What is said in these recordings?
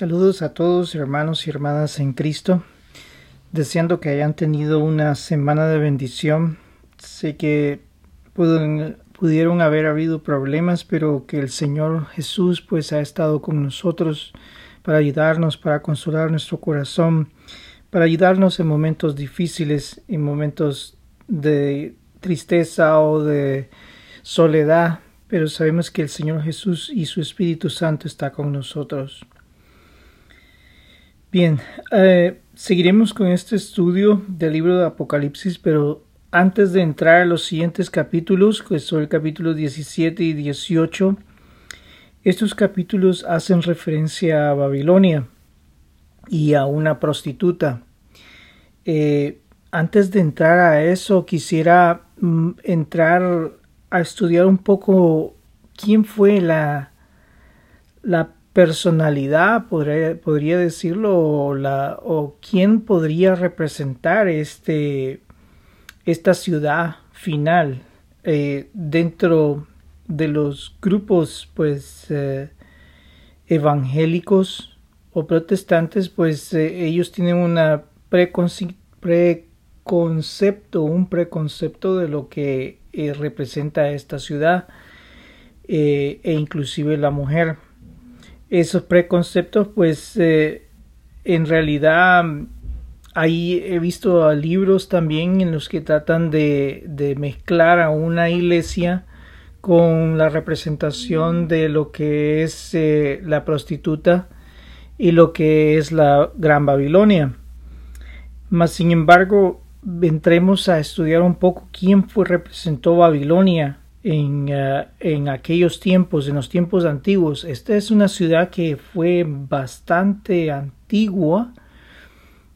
Saludos a todos hermanos y hermanas en Cristo, deseando que hayan tenido una semana de bendición. Sé que pudieron haber habido problemas, pero que el Señor Jesús pues ha estado con nosotros para ayudarnos, para consolar nuestro corazón, para ayudarnos en momentos difíciles, en momentos de tristeza o de soledad, pero sabemos que el Señor Jesús y su Espíritu Santo está con nosotros. Bien, eh, seguiremos con este estudio del libro de Apocalipsis, pero antes de entrar a los siguientes capítulos, que son el capítulo 17 y 18, estos capítulos hacen referencia a Babilonia y a una prostituta. Eh, antes de entrar a eso, quisiera mm, entrar a estudiar un poco quién fue la, la personalidad, podría, podría decirlo, o, la, o quién podría representar este, esta ciudad final. Eh, dentro de los grupos pues eh, evangélicos o protestantes pues eh, ellos tienen preconcepto un preconcepto de lo que representa esta ciudad e inclusive la mujer esos preconceptos, pues eh, en realidad ahí he visto libros también en los que tratan de, de, mezclar a una iglesia con la representación de lo que es eh, la prostituta y lo que es la Gran Babilonia. Mas sin embargo, entremos a estudiar un poco quién fue representó Babilonia eh, en, aquellos tiempos, en los tiempos antiguos. Esta es una ciudad que fue bastante antigua.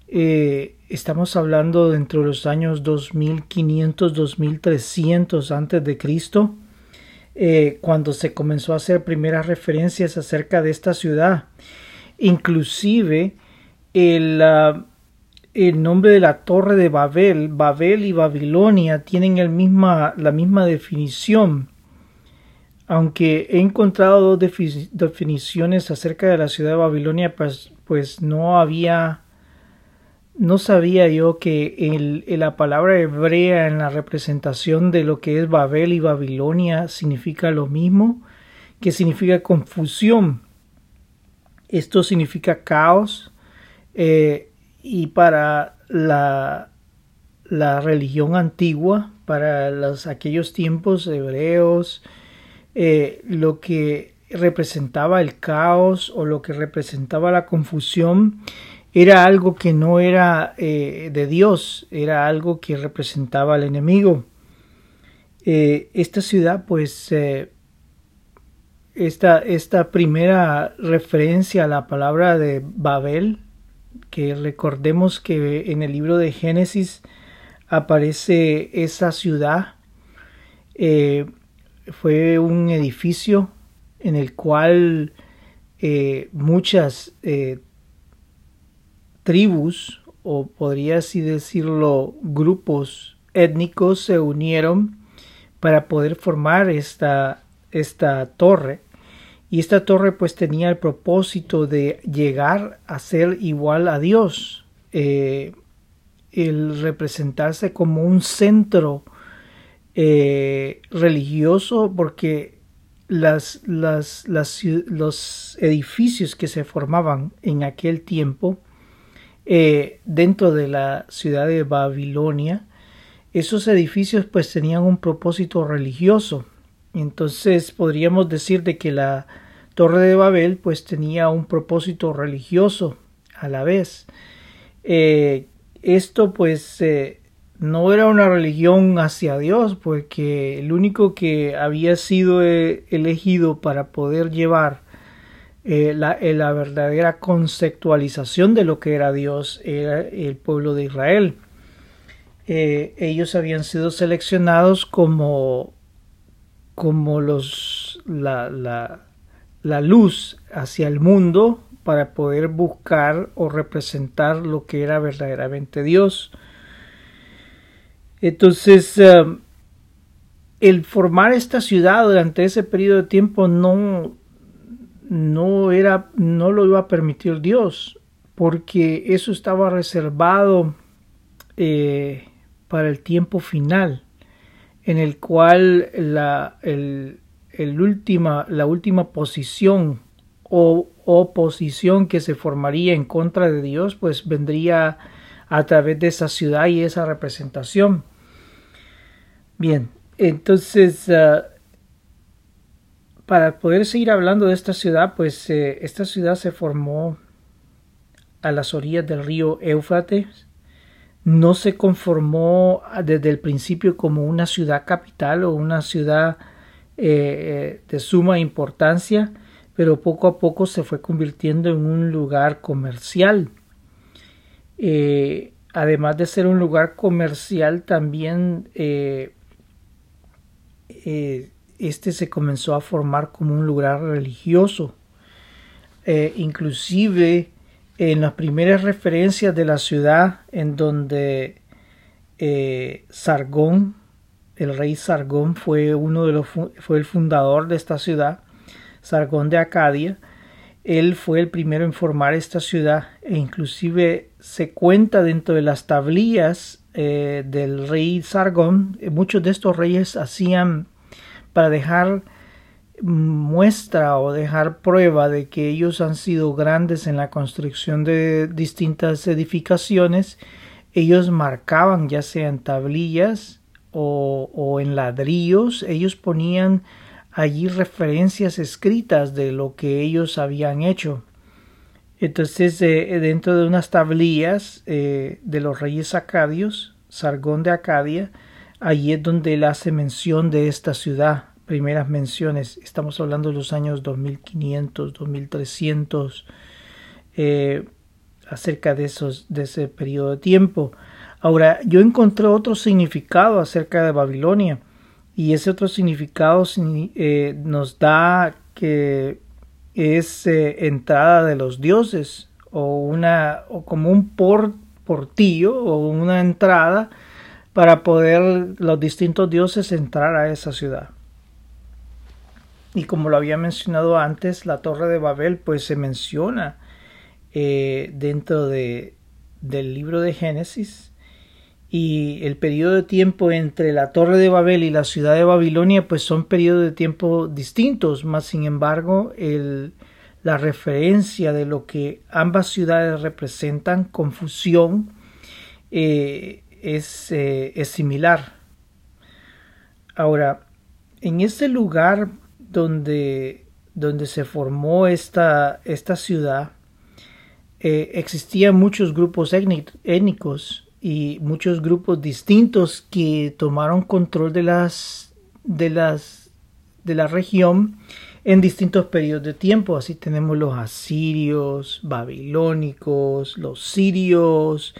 Eh, estamos hablando dentro de los años 2500, 2300 antes de Cristo, eh, cuando se comenzó a hacer primeras referencias acerca de esta ciudad. Inclusive el, ah, el nombre de la torre de Babel, Babel y Babilonia tienen la misma definición. Aunque he encontrado dos definiciones acerca de la ciudad de Babilonia, pues, pues no había, no sabía yo que la palabra hebrea en la representación de lo que es Babel y Babilonia significa lo mismo, que significa confusión. Esto significa caos. Eh, y para la, la religión antigua, para los, aquellos tiempos hebreos, eh, lo que representaba el caos o lo que representaba la confusión era algo que no era eh, de Dios, era algo que representaba al enemigo. Eh, esta ciudad, pues, esta, esta primera referencia a la palabra de Babel, que recordemos que en el libro de Génesis aparece esa ciudad. Eh, fue un edificio en el cual eh, muchas eh, tribus, o podría así decirlo, grupos étnicos se unieron para poder formar esta, esta torre y esta torre pues tenía el propósito de llegar a ser igual a Dios, eh, el representarse como un centro eh, religioso porque las, las, los edificios que se formaban en aquel tiempo eh, dentro de la ciudad de Babilonia, esos edificios pues tenían un propósito religioso. Entonces podríamos decir de que la Torre de Babel pues tenía un propósito religioso a la vez. Eh, esto pues eh, no era una religión hacia Dios porque el único que había sido eh, elegido para poder llevar la, la, verdadera conceptualización de lo que era Dios era el pueblo de Israel. ellos habían sido seleccionados como como los la, la luz hacia el mundo para poder buscar o representar lo que era verdaderamente Dios. Entonces, eh, el formar esta ciudad durante ese periodo de tiempo no, no era, no lo iba a permitir Dios, porque eso estaba reservado eh, para el tiempo final, en el cual la, el, última, la última posición o oposición que se formaría en contra de Dios, pues vendría a través de esa ciudad y esa representación. Bien, entonces, ah, para poder seguir hablando de esta ciudad, pues eh, esta ciudad se formó a las orillas del río Éufrates. No se conformó desde el principio como una ciudad capital o una ciudad eh, de suma importancia, pero poco a poco se fue convirtiendo en un lugar comercial. Eh, además de ser un lugar comercial, también eh, eh, este se comenzó a formar como un lugar religioso. inclusive en las primeras referencias de la ciudad en donde Sargón, el rey Sargón fue uno de los fue el fundador de esta ciudad, Sargón de Acadia, él fue el primero en formar esta ciudad e inclusive se cuenta dentro de las tablillas eh, del rey Sargón, eh, muchos de estos reyes hacían para dejar muestra o dejar prueba de que ellos han sido grandes en la construcción de distintas edificaciones, ellos marcaban ya sea en tablillas o, en ladrillos, ellos ponían allí referencias escritas de lo que ellos habían hecho. Entonces, eh, dentro de unas tablillas eh, de los reyes acadios, Sargón de Acadia, allí es donde él hace mención de esta ciudad, primeras menciones. Estamos hablando de los años 2500, 2300, eh, acerca de, esos, de ese periodo de tiempo. Ahora, yo encontré otro significado acerca de Babilonia y ese otro significado eh, nos da que es eh, entrada de los dioses o una o como un portillo o una entrada para poder los distintos dioses entrar a esa ciudad. Y como lo había mencionado antes, la torre de Babel pues se menciona eh, dentro de, del libro de Génesis y el periodo de tiempo entre la Torre de Babel y la ciudad de Babilonia pues son periodos de tiempo distintos, más sin embargo el, la referencia de lo que ambas ciudades representan, confusión, eh, es, eh, es, similar. Ahora, en este lugar donde, donde se formó esta, esta ciudad, eh, existían muchos grupos étnicos y muchos grupos distintos que tomaron control de las de las de la región en distintos periodos de tiempo. Así tenemos los asirios, babilónicos, los sirios,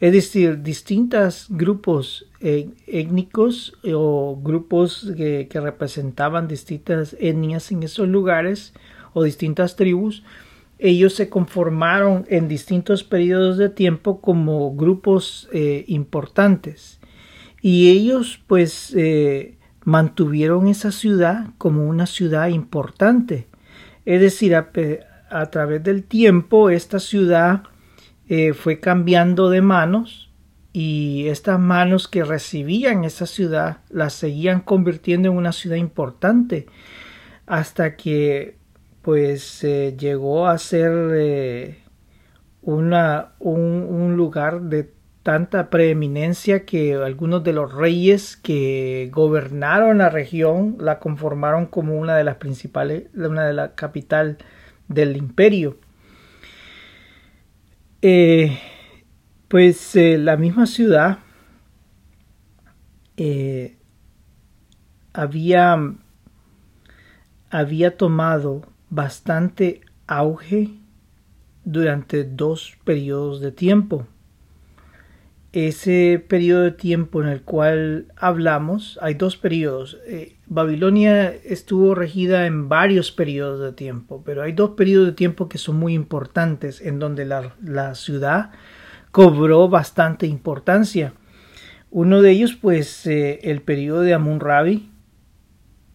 es decir, distintos grupos eh, étnicos o grupos que representaban distintas etnias en esos lugares o distintas tribus ellos se conformaron en distintos periodos de tiempo como grupos eh, importantes. Y ellos pues eh, mantuvieron esa ciudad como una ciudad importante. Es decir a, través del tiempo esta ciudad eh, fue cambiando de manos y estas manos que recibían esa ciudad las seguían convirtiendo en una ciudad importante. Hasta que pues eh, llegó a ser eh, una, un, lugar de tanta preeminencia que algunos de los reyes que gobernaron la región la conformaron como una de las principales, una de la capital del imperio. Eh, pues la misma ciudad había, había tomado bastante auge durante dos periodos de tiempo. Ese periodo de tiempo en el cual hablamos, hay dos periodos. Eh, Babilonia estuvo regida en varios periodos de tiempo, pero hay dos periodos de tiempo que son muy importantes en donde la, ciudad cobró bastante importancia. Uno de ellos, pues, eh, el periodo de Amun Rabi,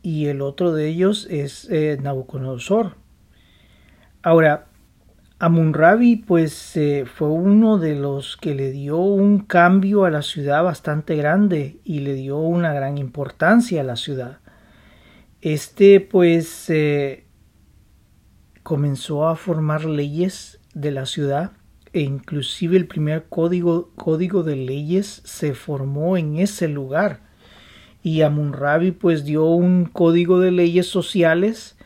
y el otro de ellos es eh, Nabucodonosor. Ahora, Amunrabi pues eh, fue uno de los que le dio un cambio a la ciudad bastante grande y le dio una gran importancia a la ciudad. Este pues eh, comenzó a formar leyes de la ciudad e inclusive el primer código, código de leyes se formó en ese lugar y Amunrabi pues dio un código de leyes sociales,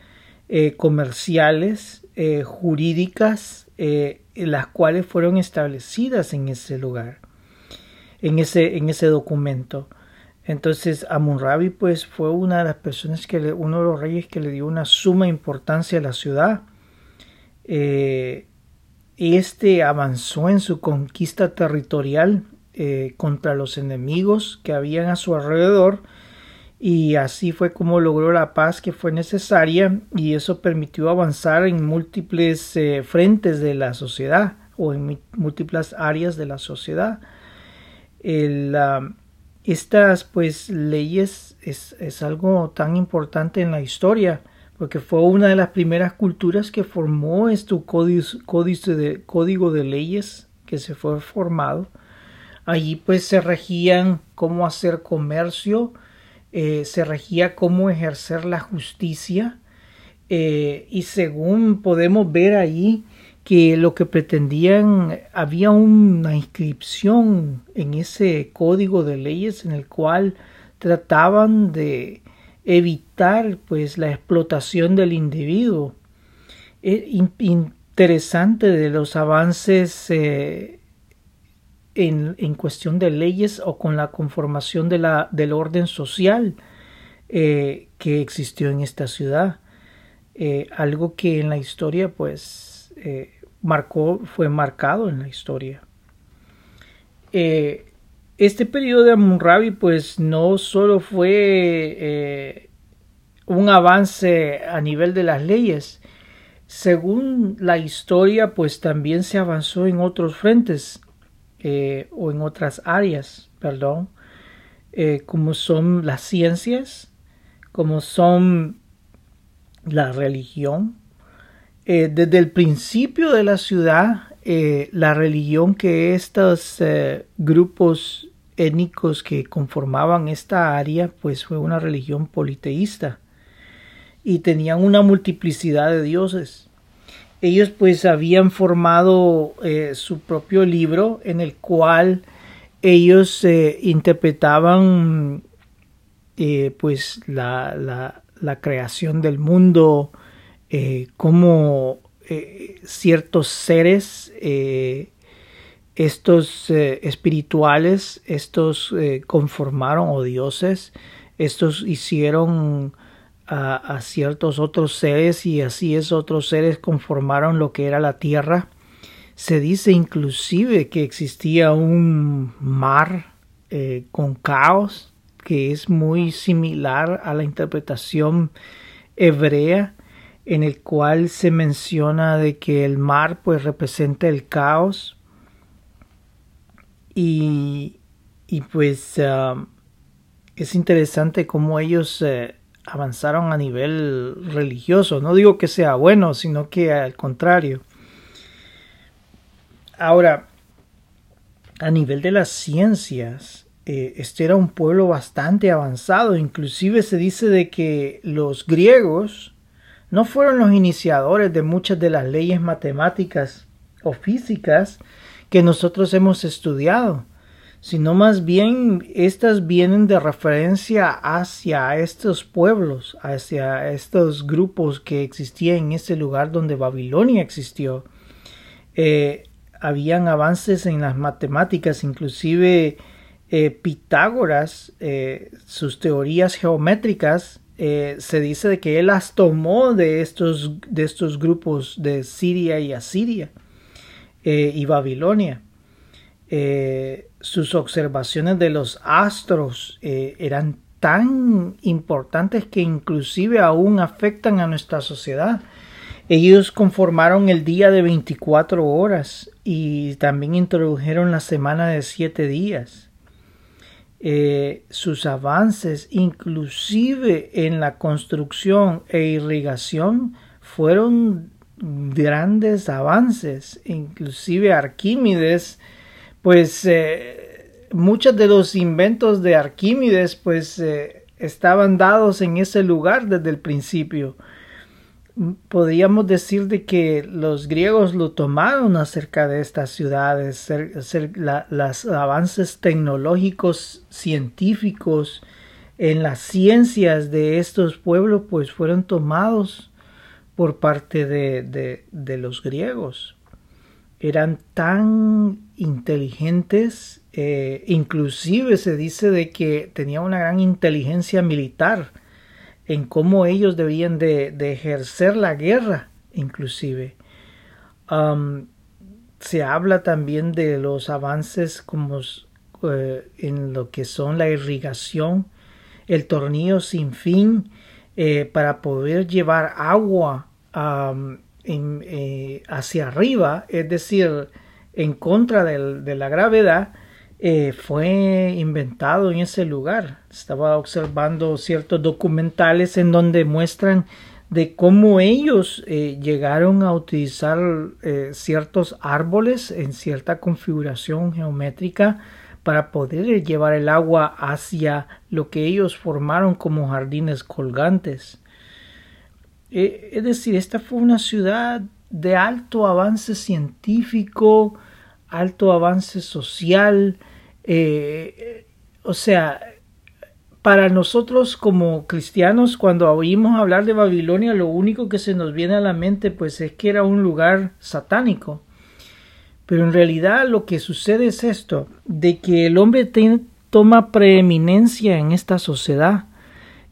eh, comerciales, eh, jurídicas, eh, las cuales fueron establecidas en ese lugar, en ese, en ese documento. Entonces Amunrabi pues fue una de las personas que uno de los reyes que le dio una suma importancia a la ciudad. este avanzó en su conquista territorial eh, contra los enemigos que habían a su alrededor y así fue como logró la paz que fue necesaria y eso permitió avanzar en múltiples eh, frentes de la sociedad o en múltiples áreas de la sociedad. estas pues leyes es, es, algo tan importante en la historia porque fue una de las primeras culturas que formó este de, código de leyes que se fue formado Allí pues se regían cómo hacer comercio, eh, se regía cómo ejercer la justicia eh, y según podemos ver ahí que lo que pretendían había una inscripción en ese código de leyes en el cual trataban de evitar pues la explotación del individuo. Es interesante de los avances eh, en, cuestión de leyes o con la conformación del orden social eh, que existió en esta ciudad. Eh, algo que en la historia pues eh, marcó, fue marcado en la historia. este periodo de Amunrabi pues no solo fue un avance a nivel de las leyes, según la historia pues también se avanzó en otros frentes eh, o en otras áreas, perdón, eh, como son las ciencias, como son la religión. Eh, desde el principio de la ciudad, la religión que estos grupos étnicos que conformaban esta área, pues fue una religión politeísta y tenían una multiplicidad de dioses ellos pues habían formado eh, su propio libro en el cual ellos eh, interpretaban eh, pues la, la, la, creación del mundo como ciertos seres estos espirituales estos conformaron o dioses estos hicieron a, ciertos otros seres y así esos otros seres conformaron lo que era la tierra. Se dice inclusive que existía un mar eh, con caos que es muy similar a la interpretación hebrea en el cual se menciona de que el mar pues representa el caos y, y pues ah, es interesante cómo ellos eh, avanzaron a nivel religioso. No digo que sea bueno, sino que al contrario. Ahora, a nivel de las ciencias, eh, este era un pueblo bastante avanzado. Inclusive se dice de que los griegos no fueron los iniciadores de muchas de las leyes matemáticas o físicas que nosotros hemos estudiado sino más bien estas vienen de referencia hacia estos pueblos, hacia estos grupos que existían en ese lugar donde Babilonia existió. Eh, habían avances en las matemáticas, inclusive eh, Pitágoras, eh, sus teorías geométricas, se dice de que él las tomó de estos, de estos grupos de Siria y Asiria y Babilonia sus observaciones de los astros eh, eran tan importantes que inclusive aún afectan a nuestra sociedad. Ellos conformaron el día de 24 horas y también introdujeron la semana de 7 días. Eh, sus avances, inclusive en la construcción e irrigación, fueron grandes avances, inclusive Arquímedes, pues eh, muchos de los inventos de Arquímedes pues eh, estaban dados en ese lugar desde el principio. Podríamos decir de que los griegos lo tomaron acerca de estas ciudades, los avances tecnológicos, científicos, en las ciencias de estos pueblos, pues fueron tomados por parte de, de, los griegos. Eran tan inteligentes, eh, inclusive se dice de que tenían una gran inteligencia militar en cómo ellos debían de, ejercer la guerra, inclusive. se habla también de los avances como eh, en lo que son la irrigación, el tornillo sin fin, eh, para poder llevar agua eh, hacia arriba, es decir, en contra de la gravedad, eh, fue inventado en ese lugar. Estaba observando ciertos documentales en donde muestran de cómo ellos llegaron a utilizar ciertos árboles en cierta configuración geométrica para poder llevar el agua hacia lo que ellos formaron como jardines colgantes. Eh, es decir, esta fue una ciudad de alto avance científico, alto avance social, eh, o sea, para nosotros como cristianos, cuando oímos hablar de Babilonia, lo único que se nos viene a la mente, pues es que era un lugar satánico. Pero en realidad lo que sucede es esto, de que el hombre toma preeminencia en esta sociedad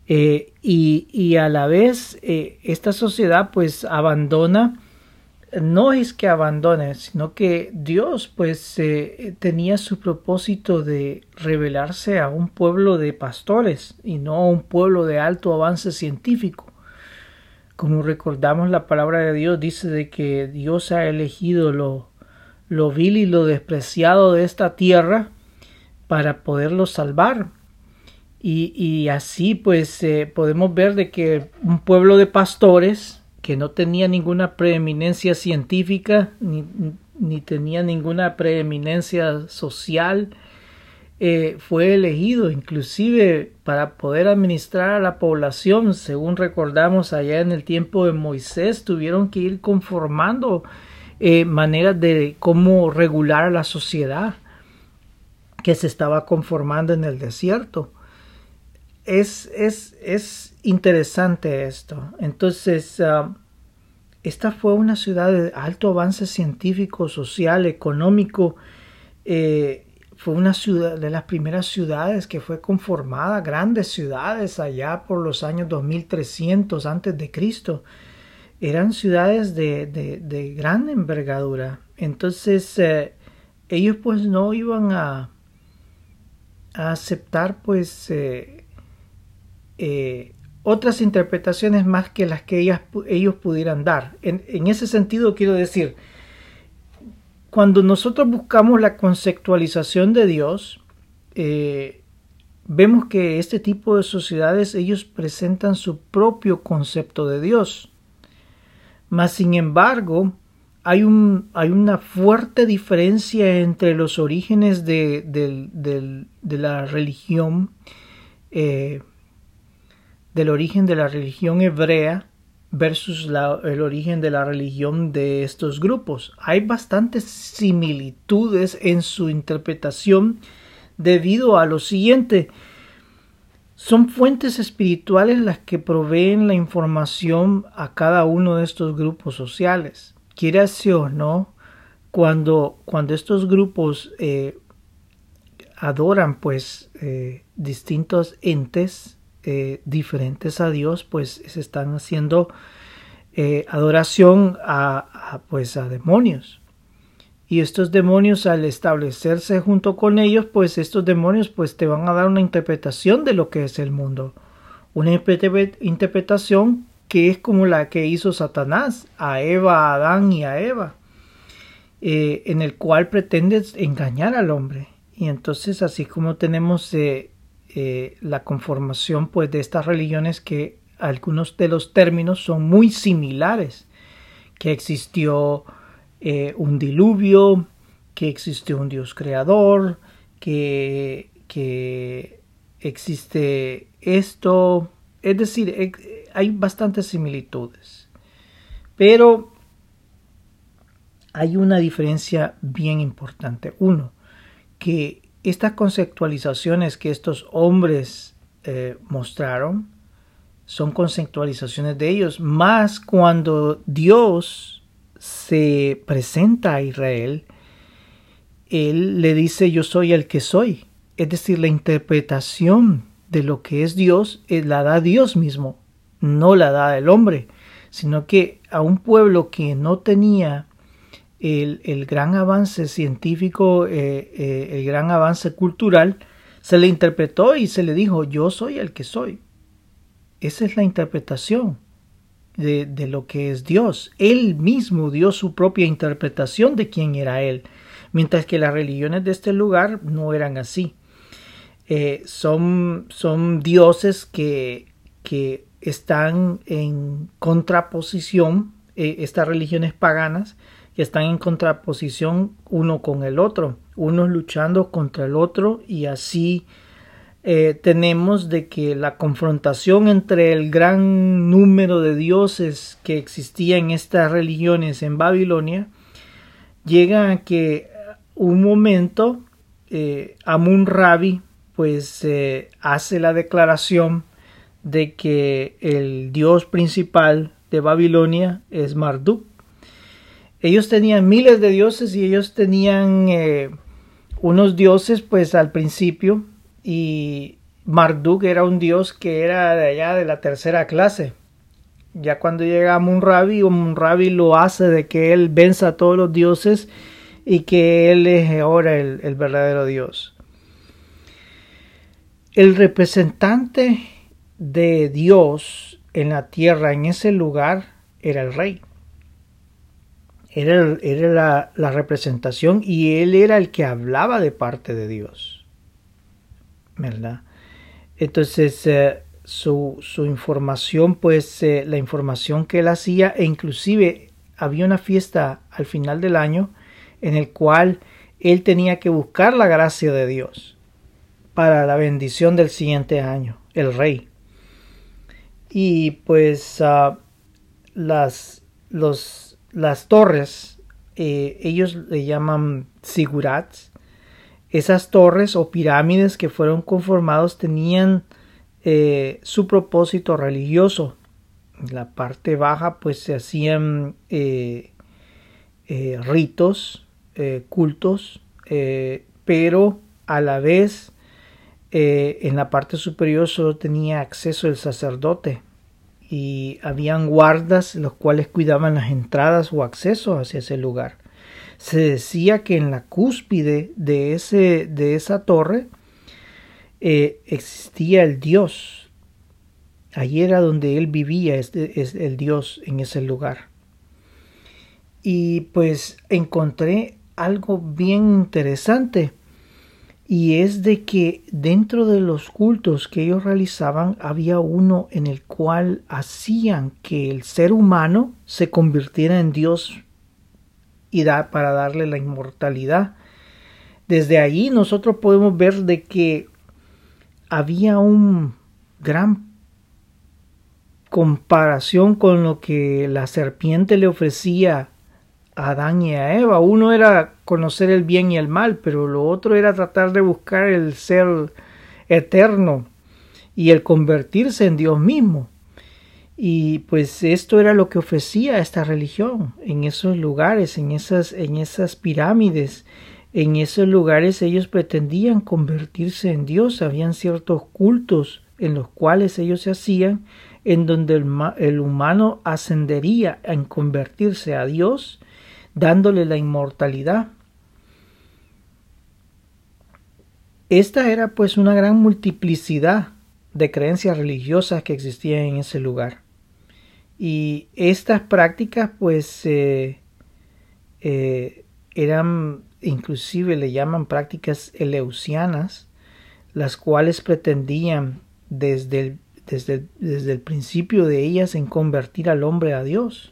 eh, y, a la vez eh, esta sociedad pues abandona, no es que abandone, sino que Dios pues eh, tenía su propósito de revelarse a un pueblo de pastores y no a un pueblo de alto avance científico. Como recordamos la palabra de Dios dice de que Dios ha elegido lo lo vil y lo despreciado de esta tierra para poderlo salvar. Y, así pues eh, podemos ver de que un pueblo de pastores que no tenía ninguna preeminencia científica ni, ni tenía ninguna preeminencia social eh, fue elegido inclusive para poder administrar a la población según recordamos allá en el tiempo de Moisés tuvieron que ir conformando eh, maneras de cómo regular a la sociedad que se estaba conformando en el desierto. Es, es, es interesante esto. Entonces, ah, esta fue una ciudad de alto avance científico, social, económico. Eh, fue una ciudad de las primeras ciudades que fue conformada, grandes ciudades allá por los años 2300 antes de Cristo eran ciudades de, de, gran envergadura. Entonces eh, ellos pues no iban a, a aceptar pues eh, otras interpretaciones más que las que ellos pudieran dar. En, ese sentido quiero decir, cuando nosotros buscamos la conceptualización de Dios, vemos que este tipo de sociedades ellos presentan su propio concepto de Dios. Mas, sin embargo, hay, un, hay una fuerte diferencia entre los orígenes de, la religión, eh, del origen de la religión hebrea versus el origen de la religión de estos grupos. Hay bastantes similitudes en su interpretación debido a lo siguiente. Son fuentes espirituales las que proveen la información a cada uno de estos grupos sociales. Quiere así o no, cuando, cuando estos grupos eh, adoran pues eh, distintos entes eh, diferentes a Dios, pues se están haciendo adoración a, pues a demonios y estos demonios al establecerse junto con ellos, pues estos demonios pues te van a dar una interpretación de lo que es el mundo. Una interpretación que es como la que hizo Satanás a Eva, a Adán y a Eva, eh, en el cual pretende engañar al hombre. Y entonces así como tenemos eh, eh, la conformación pues de estas religiones que algunos de los términos son muy similares que existió eh, un diluvio, que existió un Dios creador, que, que existe esto. Es decir, hay bastantes similitudes. Pero hay una diferencia bien importante. Uno, que estas conceptualizaciones que estos hombres eh, mostraron son conceptualizaciones de ellos, más cuando Dios se presenta a Israel, Él le dice yo soy el que soy. Es decir, la interpretación de lo que es Dios eh, la da Dios mismo, no la da el hombre, sino que a un pueblo que no tenía el, gran avance científico, eh, eh, el gran avance cultural, se le interpretó y se le dijo, yo soy el que soy. Esa es la interpretación de, lo que es Dios. Él mismo dio su propia interpretación de quién era Él, mientras que las religiones de este lugar no eran así. Eh, son, dioses que, que están en contraposición, estas religiones paganas, que están en contraposición uno con el otro, unos luchando contra el otro y así eh, tenemos de que la confrontación entre el gran número de dioses que existía en estas religiones en Babilonia llega a que un momento eh, Amun Rabi pues eh, hace la declaración de que el dios principal de Babilonia es Marduk ellos tenían miles de dioses y ellos tenían eh, unos dioses pues al principio y Marduk era un dios que era de allá de la tercera clase. Ya cuando llega Munrabi, Munrabi lo hace de que él venza a todos los dioses y que él es ahora el, el verdadero dios. El representante de Dios en la tierra, en ese lugar, era el rey era, era la, representación y él era el que hablaba de parte de Dios. ¿Verdad? Entonces, eh, su, su, información, pues eh, la información que él hacía, e inclusive había una fiesta al final del año en el cual él tenía que buscar la gracia de Dios para la bendición del siguiente año, el rey. Y pues ah, las, los las torres, eh, ellos le llaman sigurats. Esas torres o pirámides que fueron conformados tenían eh, su propósito religioso. En la parte baja pues se hacían eh, ritos, cultos, pero a la vez en la parte superior solo tenía acceso el sacerdote y habían guardas los cuales cuidaban las entradas o accesos hacia ese lugar. Se decía que en la cúspide de, ese, de esa torre eh, existía el Dios. Allí era donde él vivía, es, es el Dios en ese lugar. Y pues encontré algo bien interesante y es de que dentro de los cultos que ellos realizaban había uno en el cual hacían que el ser humano se convirtiera en Dios y da, para darle la inmortalidad. Desde allí nosotros podemos ver de que había un gran comparación con lo que la serpiente le ofrecía a Adán y a Eva. Uno era conocer el bien y el mal, pero lo otro era tratar de buscar el ser eterno y el convertirse en Dios mismo. Y pues esto era lo que ofrecía esta religión en esos lugares, en esas, en esas pirámides. En esos lugares ellos pretendían convertirse en Dios. Habían ciertos cultos en los cuales ellos se hacían, en donde el, el humano ascendería en convertirse a Dios dándole la inmortalidad. Esta era pues una gran multiplicidad de creencias religiosas que existían en ese lugar. Y estas prácticas pues eh, eran, inclusive le llaman prácticas eleusianas, las cuales pretendían desde desde, desde el principio de ellas en convertir al hombre a Dios.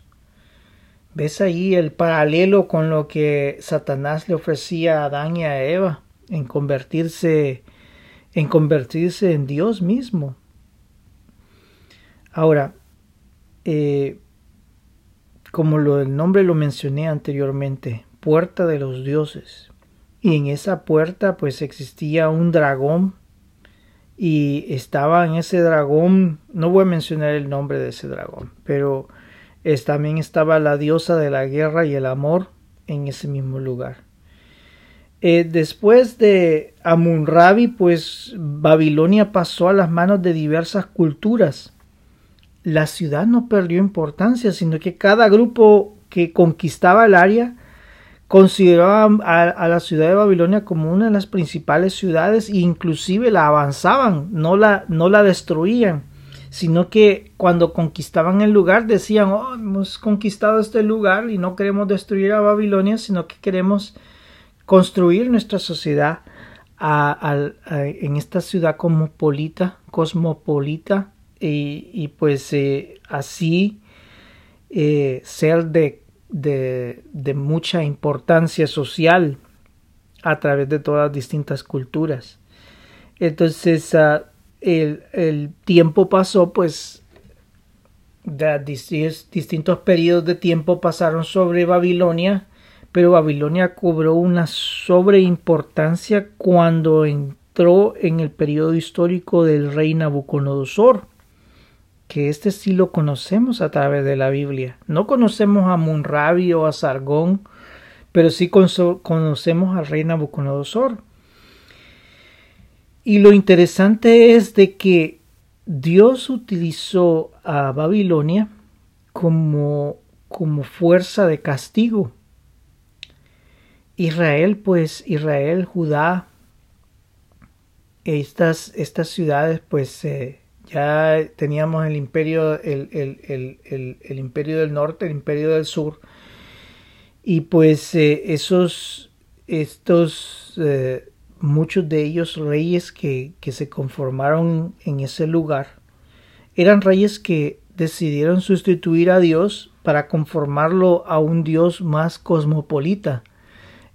Ves ahí el paralelo con lo que Satanás le ofrecía a Adán y a Eva en convertirse en convertirse en Dios mismo. Ahora, eh, como lo, el nombre lo mencioné anteriormente, puerta de los dioses. Y en esa puerta pues existía un dragón y estaba en ese dragón, no voy a mencionar el nombre de ese dragón, pero también estaba la diosa de la guerra y el amor en ese mismo lugar. Eh, después de Amun-Rabi, pues Babilonia pasó a las manos de diversas culturas. La ciudad no perdió importancia, sino que cada grupo que conquistaba el área consideraba a, la ciudad de Babilonia como una de las principales ciudades e inclusive la avanzaban, no la, no la destruían, sino que cuando conquistaban el lugar decían, oh, hemos conquistado este lugar y no queremos destruir a Babilonia, sino que queremos construir nuestra sociedad en esta ciudad cosmopolita, cosmopolita y, pues eh, así eh, ser de, de, mucha importancia social a través de todas las distintas culturas. Entonces ah, el, tiempo pasó, pues de distintos periodos de tiempo pasaron sobre Babilonia pero Babilonia cobró una sobreimportancia cuando entró en el periodo histórico del rey Nabucodonosor, que este sí lo conocemos a través de la Biblia. No conocemos a Munrabi o a Sargón, pero sí conocemos al rey Nabucodonosor. Y lo interesante es de que Dios utilizó a Babilonia como, como fuerza de castigo. Israel, pues Israel, Judá, estas, estas ciudades, pues eh, ya teníamos el imperio, el, el, imperio del norte, el imperio del sur, y pues eh, esos, estos, eh, muchos de ellos reyes que, que se conformaron en ese lugar, eran reyes que decidieron sustituir a Dios para conformarlo a un Dios más cosmopolita,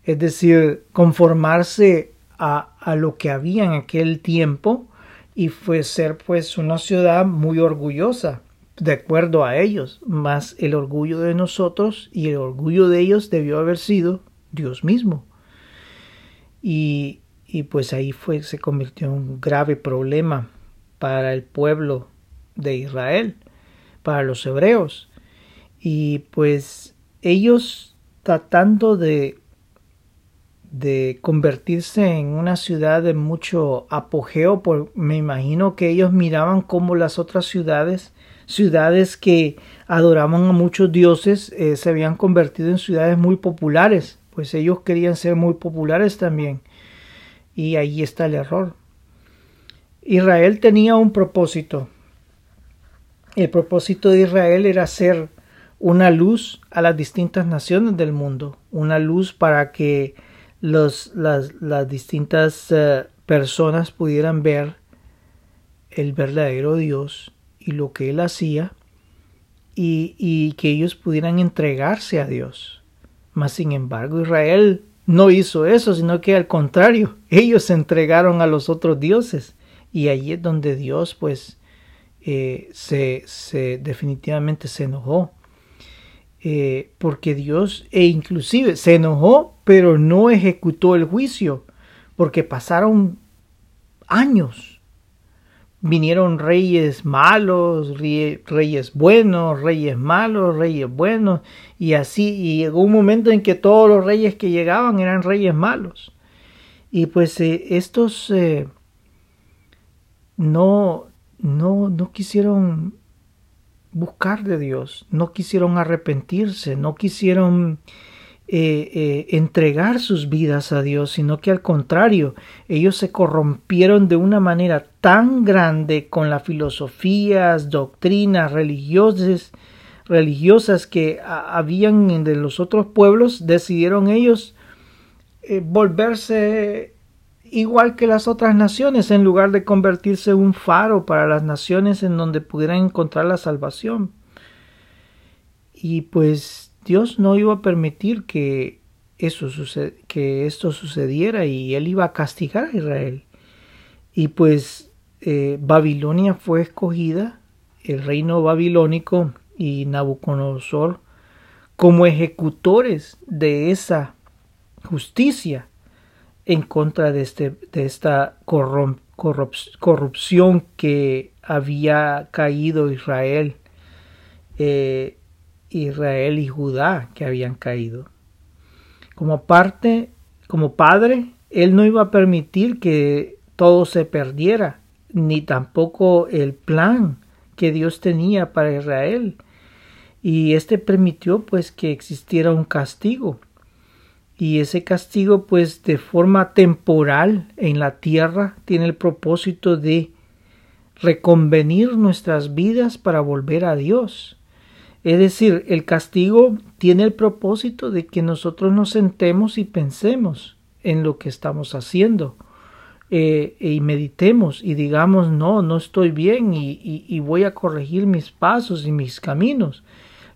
es decir, conformarse a, lo que había en aquel tiempo y fue ser pues una ciudad muy orgullosa de acuerdo a ellos, más el orgullo de nosotros y el orgullo de ellos debió haber sido Dios mismo. Y, y pues ahí fue, se convirtió en un grave problema para el pueblo de Israel, para los hebreos. Y pues ellos tratando de de convertirse en una ciudad de mucho apogeo, por, me imagino que ellos miraban como las otras ciudades, ciudades que adoraban a muchos dioses, eh, se habían convertido en ciudades muy populares, pues ellos querían ser muy populares también. Y ahí está el error. Israel tenía un propósito. El propósito de Israel era ser una luz a las distintas naciones del mundo, una luz para que las, las distintas eh, personas pudieran ver el verdadero Dios y lo que Él hacía y, y que ellos pudieran entregarse a Dios. Mas sin embargo Israel no hizo eso, sino que al contrario, ellos se entregaron a los otros dioses y allí es donde Dios pues eh, se, se definitivamente se enojó eh, porque Dios e inclusive se enojó, pero no ejecutó el juicio, porque pasaron años. Vinieron reyes malos, reyes buenos, reyes malos, reyes buenos, y así, y llegó un momento en que todos los reyes que llegaban eran reyes malos. Y pues eh, estos eh, no, no, no quisieron buscar de Dios, no quisieron arrepentirse, no quisieron eh, eh, entregar sus vidas a Dios, sino que al contrario, ellos se corrompieron de una manera tan grande con las filosofías, doctrinas religiosas, religiosas que habían de los otros pueblos, decidieron ellos eh, volverse igual que las otras naciones, en lugar de convertirse en un faro para las naciones en donde pudieran encontrar la salvación. Y pues Dios no iba a permitir que, eso que esto sucediera y él iba a castigar a Israel. Y pues eh, Babilonia fue escogida, el reino babilónico y Nabucodonosor, como ejecutores de esa justicia en contra de, este, de esta corrupción que había caído Israel, eh, Israel y Judá que habían caído. Como parte, como padre, él no iba a permitir que todo se perdiera, ni tampoco el plan que Dios tenía para Israel. Y este permitió pues que existiera un castigo y ese castigo pues de forma temporal en la tierra tiene el propósito de reconvenir nuestras vidas para volver a Dios. Es decir, el castigo tiene el propósito de que nosotros nos sentemos y pensemos en lo que estamos haciendo eh, y meditemos y digamos no, no estoy bien y voy a corregir mis pasos y mis caminos.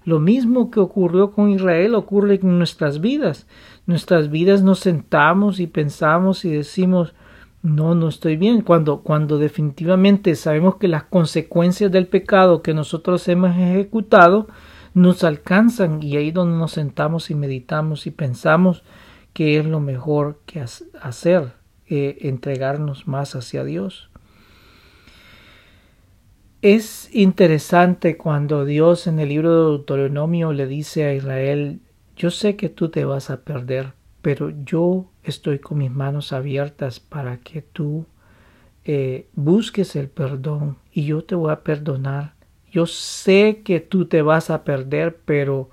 Lo mismo que ocurrió con Israel ocurre en nuestras vidas nuestras vidas nos sentamos y pensamos y decimos no, no estoy bien, cuando, cuando definitivamente sabemos que las consecuencias del pecado que nosotros hemos ejecutado nos alcanzan y ahí donde nos sentamos y meditamos y pensamos que es lo mejor que hacer, eh, entregarnos más hacia Dios. Es interesante cuando Dios en el libro de Deuteronomio le dice a Israel yo sé que tú te vas a perder, pero yo estoy con mis manos abiertas para que tú eh, busques el perdón y yo te voy a perdonar. Yo sé que tú te vas a perder, pero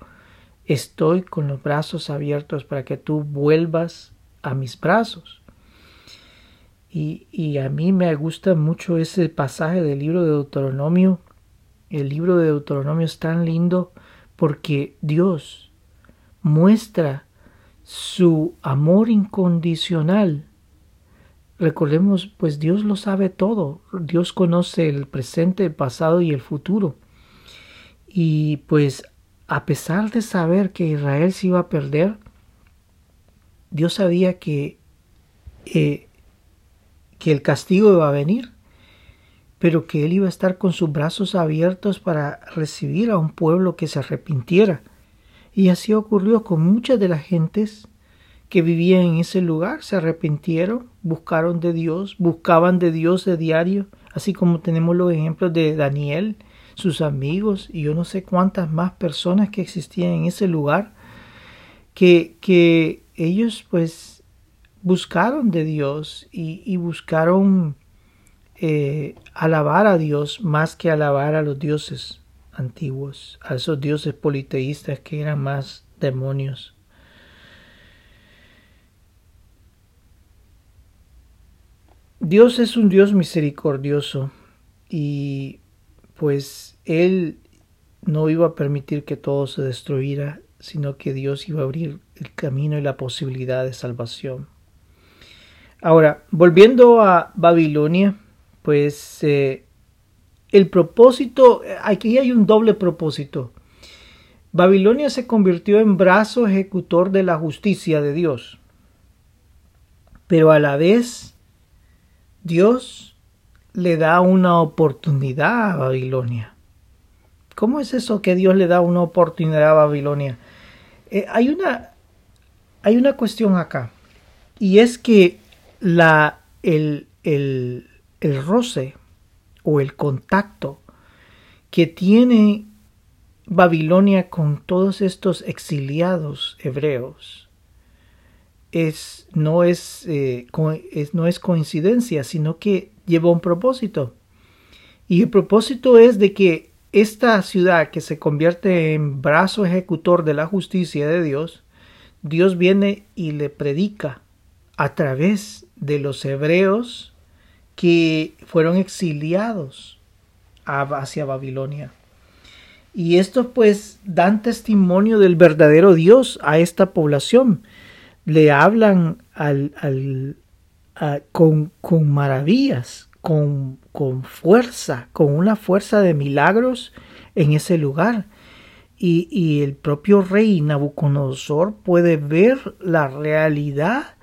estoy con los brazos abiertos para que tú vuelvas a mis brazos. Y, y, a mí me gusta mucho ese pasaje del libro de Deuteronomio. El libro de Deuteronomio es tan lindo porque Dios muestra su amor incondicional. Recordemos, pues Dios lo sabe todo. Dios conoce el presente, el pasado y el futuro. Y pues a pesar de saber que Israel se iba a perder, Dios sabía que, eh, que el castigo iba a venir, pero que Él iba a estar con sus brazos abiertos para recibir a un pueblo que se arrepintiera y así ocurrió con muchas de las gentes que vivían en ese lugar, se arrepintieron, buscaron de Dios, buscaban de Dios de diario, así como tenemos los ejemplos de Daniel, sus amigos y yo no sé cuántas más personas que existían en ese lugar, que, que ellos pues buscaron de Dios y, buscaron eh, alabar a Dios más que alabar a los dioses antiguos, a esos dioses politeístas que eran más demonios. Dios es un Dios misericordioso y pues Él no iba a permitir que todo se destruyera, sino que Dios iba a abrir el camino y la posibilidad de salvación. Ahora, volviendo a Babilonia, pues eh, el propósito, aquí hay un doble propósito. Babilonia se convirtió en brazo ejecutor de la justicia de Dios. Pero a la vez, Dios le da una oportunidad a Babilonia. ¿Cómo es eso que Dios le da una oportunidad a Babilonia? Eh, hay, una, hay una cuestión acá. Y es que la, el, el, el roce o el contacto que tiene Babilonia con todos estos exiliados hebreos es, no, es, eh, es, no es coincidencia, sino que lleva un propósito. Y el propósito es de que esta ciudad que se convierte en brazo ejecutor de la justicia de Dios, Dios viene y le predica a través de los hebreos que fueron exiliados hacia Babilonia. Y estos pues dan testimonio del verdadero Dios a esta población. Le hablan al, con, con, maravillas, con, con fuerza, con una fuerza de milagros en ese lugar. y, el propio rey Nabucodonosor puede ver la realidad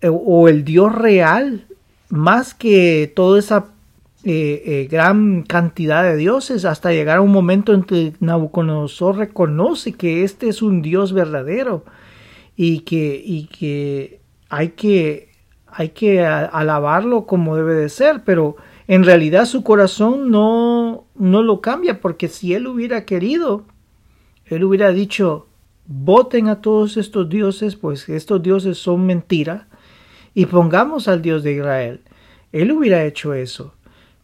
eh, o el Dios real más que toda esa eh, eh, gran cantidad de dioses hasta llegar a un momento en que Nabucodonosor reconoce que este es un Dios verdadero y que, y que hay que hay que alabarlo como debe de ser, pero en realidad su corazón no, no lo cambia, porque si él hubiera querido, él hubiera dicho, voten a todos estos dioses, pues estos dioses son mentira, y pongamos al Dios de Israel. Él hubiera hecho eso,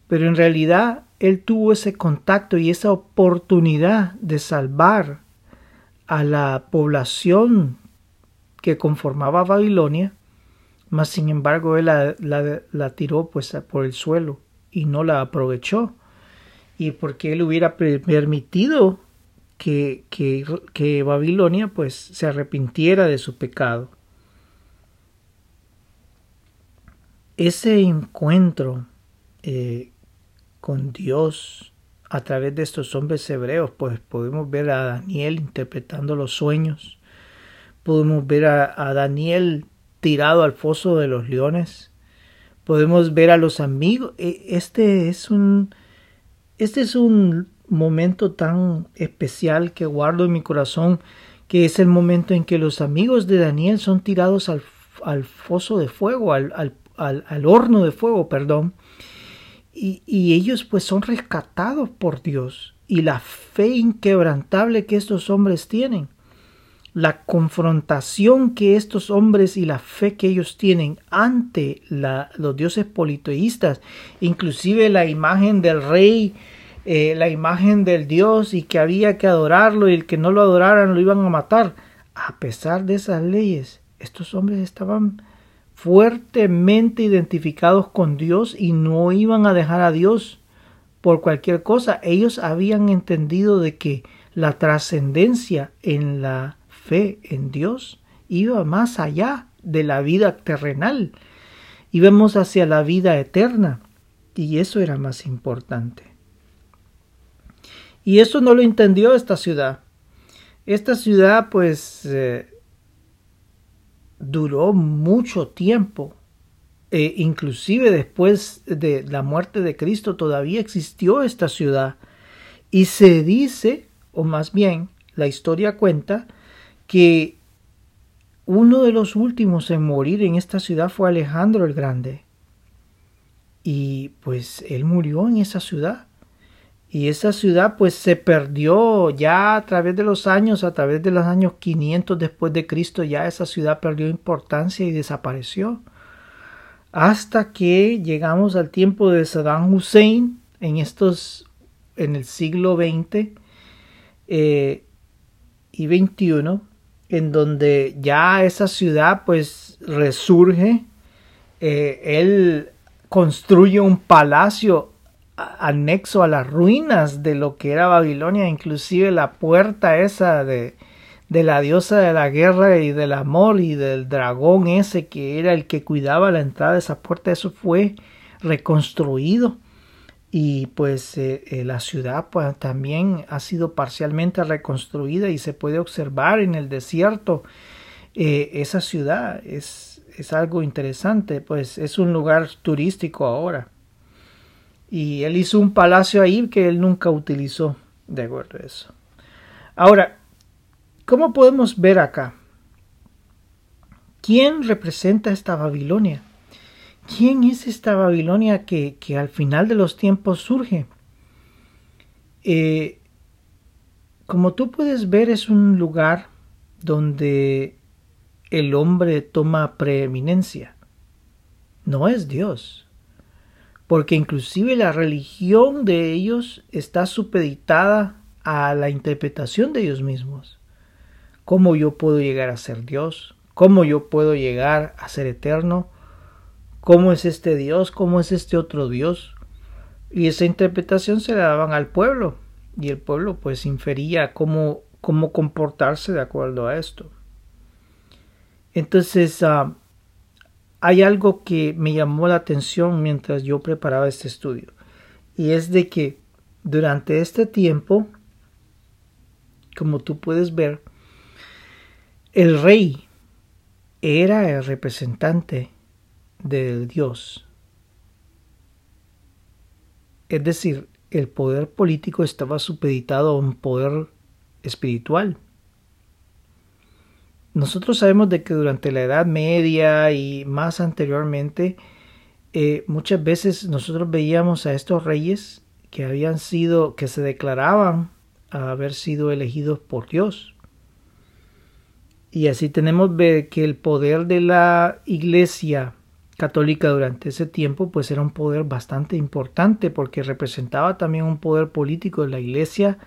pero en realidad él tuvo ese contacto y esa oportunidad de salvar a la población que conformaba Babilonia, mas sin embargo él la, tiró pues por el suelo y no la aprovechó. Y porque él hubiera permitido que, que, Babilonia pues se arrepintiera de su pecado. Ese encuentro eh, con Dios a través de estos hombres hebreos, pues podemos ver a Daniel interpretando los sueños, podemos ver a Daniel tirado al foso de los leones, podemos ver a los amigos. E, este es un, este es un momento tan especial que guardo en mi corazón, que es el momento en que los amigos de Daniel son tirados al, al foso de fuego, al, al, al, horno de fuego, perdón, y, y ellos pues son rescatados por Dios y la fe inquebrantable que estos hombres tienen la confrontación que estos hombres y la fe que ellos tienen ante los dioses politeístas, inclusive la imagen del rey, eh, la imagen del dios y que había que adorarlo y el que no lo adoraran lo iban a matar. A pesar de esas leyes, estos hombres estaban fuertemente identificados con Dios y no iban a dejar a Dios por cualquier cosa. Ellos habían entendido de que la trascendencia en la fe en Dios iba más allá de la vida terrenal. Íbamos hacia la vida eterna y eso era más importante. Y eso no lo entendió esta ciudad. Esta ciudad pues eh, duró mucho tiempo. E inclusive después de la muerte de Cristo todavía existió esta ciudad. Y se dice, o más bien la historia cuenta, que uno de los últimos en morir en esta ciudad fue Alejandro el Grande. Y pues él murió en esa ciudad. Y esa ciudad pues se perdió ya a través de los años, a través de los años 500 después de Cristo, ya esa ciudad perdió importancia y desapareció. Hasta que llegamos al tiempo de Saddam Hussein en estos, en el siglo XX eh, y XXI, en donde ya esa ciudad pues resurge. Eh, él construye un palacio anexo a las ruinas de lo que era Babilonia, inclusive la puerta esa de, de la diosa de la guerra y del amor y del dragón ese que era el que cuidaba la entrada de esa puerta, eso fue reconstruido. Y pues eh, eh, la ciudad pues, también ha sido parcialmente reconstruida y se puede observar en el desierto eh, esa ciudad. Es, es algo interesante pues es un lugar turístico ahora y él hizo un palacio ahí que él nunca utilizó de acuerdo a eso ahora ¿cómo podemos ver acá? ¿quién representa esta Babilonia? ¿Quién es esta Babilonia que, al final de los tiempos surge? Eh, como tú puedes ver, es un lugar donde el hombre toma preeminencia. No es Dios. Porque inclusive la religión de ellos está supeditada a la interpretación de ellos mismos. ¿Cómo yo puedo llegar a ser Dios? ¿Cómo yo puedo llegar a ser eterno? cómo es este Dios, cómo es este otro Dios. Y esa interpretación se la daban al pueblo y el pueblo pues infería cómo, cómo comportarse de acuerdo a esto. Entonces ah, hay algo que me llamó la atención mientras yo preparaba este estudio y es de que durante este tiempo como tú puedes ver, el rey era el representante de Dios. Es decir, el poder político estaba supeditado a un poder espiritual. Nosotros sabemos de que durante la Edad Media y más anteriormente, eh, muchas veces nosotros veíamos a estos reyes que habían sido, que se declaraban haber sido elegidos por Dios. Y así tenemos que el poder de la iglesia católica durante ese tiempo pues era un poder bastante importante porque representaba también un poder político de la iglesia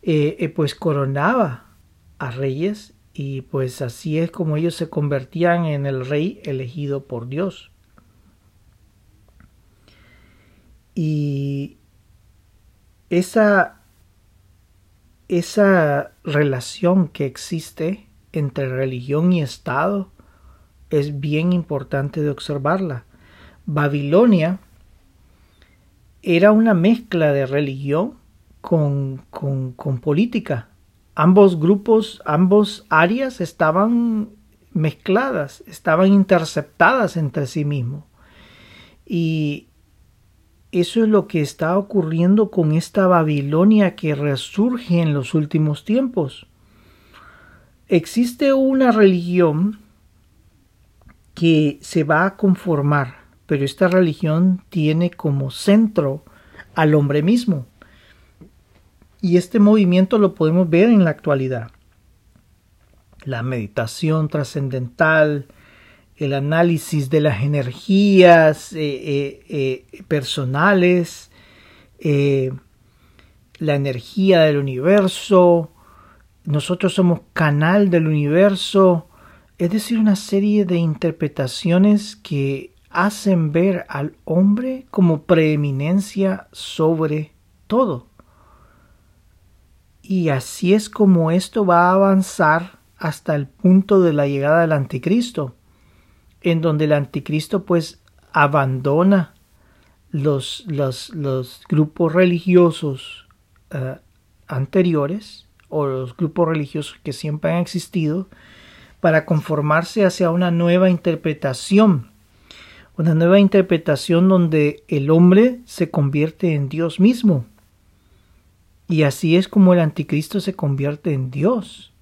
eh, eh, pues coronaba a reyes y pues así es como ellos se convertían en el rey elegido por Dios. Y esa, esa relación que existe entre religión y Estado es bien importante de observarla. Babilonia era una mezcla de religión con, con, con política ambos grupos, ambos áreas estaban mezcladas, estaban interceptadas entre sí mismos. Y eso es lo que está ocurriendo con esta Babilonia que resurge en los últimos tiempos. Existe una religión que se va a conformar, pero esta religión tiene como centro al hombre mismo. Y este movimiento lo podemos ver en la actualidad. La meditación trascendental, el análisis de las energías eh, eh, eh, personales, la energía del universo, nosotros somos canal del universo, es decir, una serie de interpretaciones que hacen ver al hombre como preeminencia sobre todo. Y así es como esto va a avanzar hasta el punto de la llegada del anticristo, en donde el anticristo pues abandona los, los, grupos religiosos eh, anteriores o los grupos religiosos que siempre han existido para conformarse hacia una nueva interpretación, una nueva interpretación donde el hombre se convierte en Dios mismo y así es como el anticristo se convierte en Dios,